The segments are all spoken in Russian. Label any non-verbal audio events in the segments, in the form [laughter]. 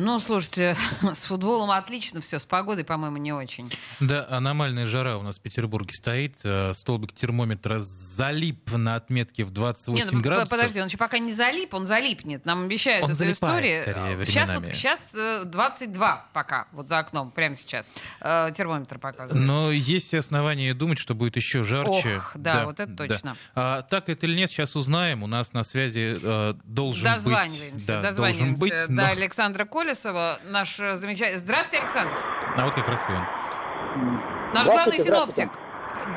Ну, слушайте, [laughs] с футболом отлично все, с погодой, по-моему, не очень. Да, аномальная жара у нас в Петербурге стоит. э, Столбик термометра залип на отметке в 28 Нет, ну, градусов. подожди, он еще пока не залип, он залипнет. Нам обещают Он эту историю. скорее, сейчас, временами. вот, сейчас э, 22 пока, вот за окном, прямо сейчас. Э, термометр показывает. Но есть основания думать, что будет еще жарче. Ох, да, вот это точно. А, так это или нет, сейчас узнаем. У нас на связи э, должен Дозваниваемся, быть... Да, дозваниваемся должен быть, до но- Александра Колесова, наш э, замечательный... Здравствуйте, Александр! А вот как раз и он. Наш главный синоптик.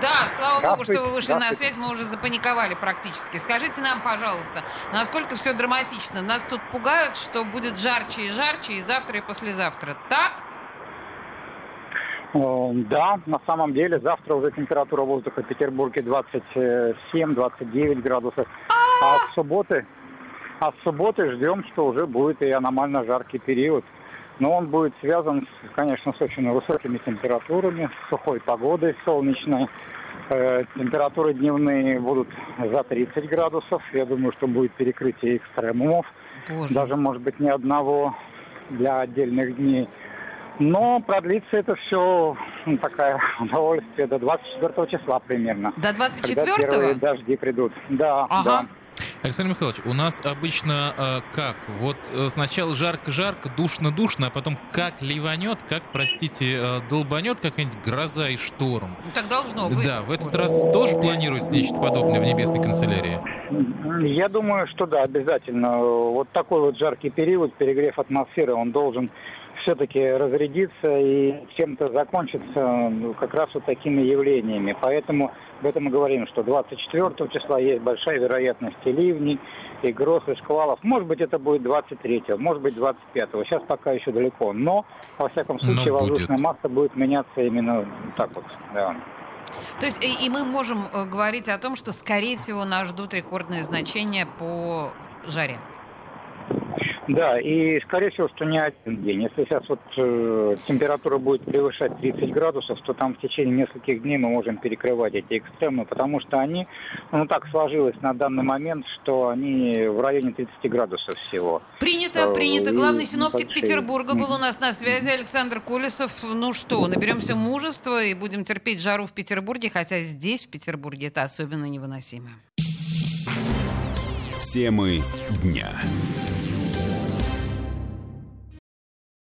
Да, слава богу, что вы вышли на связь, мы уже запаниковали практически. Скажите нам, пожалуйста, насколько все драматично? Нас тут пугают, что будет жарче и жарче и завтра, и послезавтра. Так? Э, Да, на самом деле завтра уже температура воздуха в Петербурге 27-29 градусов. А с субботы, а с субботы ждем, что уже будет и аномально жаркий период. Но он будет связан, конечно, с очень высокими температурами, сухой погодой солнечной. Э, Температуры дневные будут за 30 градусов. Я думаю, что будет перекрытие экстремумов. Боже. даже, может быть, ни одного для отдельных дней. Но продлится это все такая [laughs] удовольствие до 24 числа примерно. До Когда первые 24-го? дожди придут. Да, Ага. да. Александр Михайлович, у нас обычно э, как? Вот э, сначала жарко-жарко, душно-душно, а потом как ливанет, как, простите, э, долбанет какая-нибудь гроза и шторм. Ну, Так должно быть. Да, в этот раз тоже планируется нечто подобное в небесной канцелярии? Я думаю, что да, обязательно. Вот такой вот жаркий период, перегрев атмосферы, он должен все-таки разрядиться и чем-то закончиться ну, как раз вот такими явлениями. Поэтому об этом мы говорим, что 24 числа есть большая вероятность и ливней, и гроз, и шквалов. Может быть, это будет 23, может быть, 25. Сейчас пока еще далеко. Но, во всяком Но случае, будет. воздушная масса будет меняться именно так вот. Да. То есть и, и мы можем э, говорить о том, что, скорее всего, нас ждут рекордные значения по жаре. Да, и скорее всего, что не один день. Если сейчас вот э, температура будет превышать 30 градусов, то там в течение нескольких дней мы можем перекрывать эти экстремы, потому что они, ну так сложилось на данный момент, что они в районе 30 градусов всего. Принято, Э, принято. Главный синоптик большие. Петербурга был у нас на связи, Александр Колесов. Ну что, наберемся мужества и будем терпеть жару в Петербурге, хотя здесь, в Петербурге, это особенно невыносимо. Темы дня.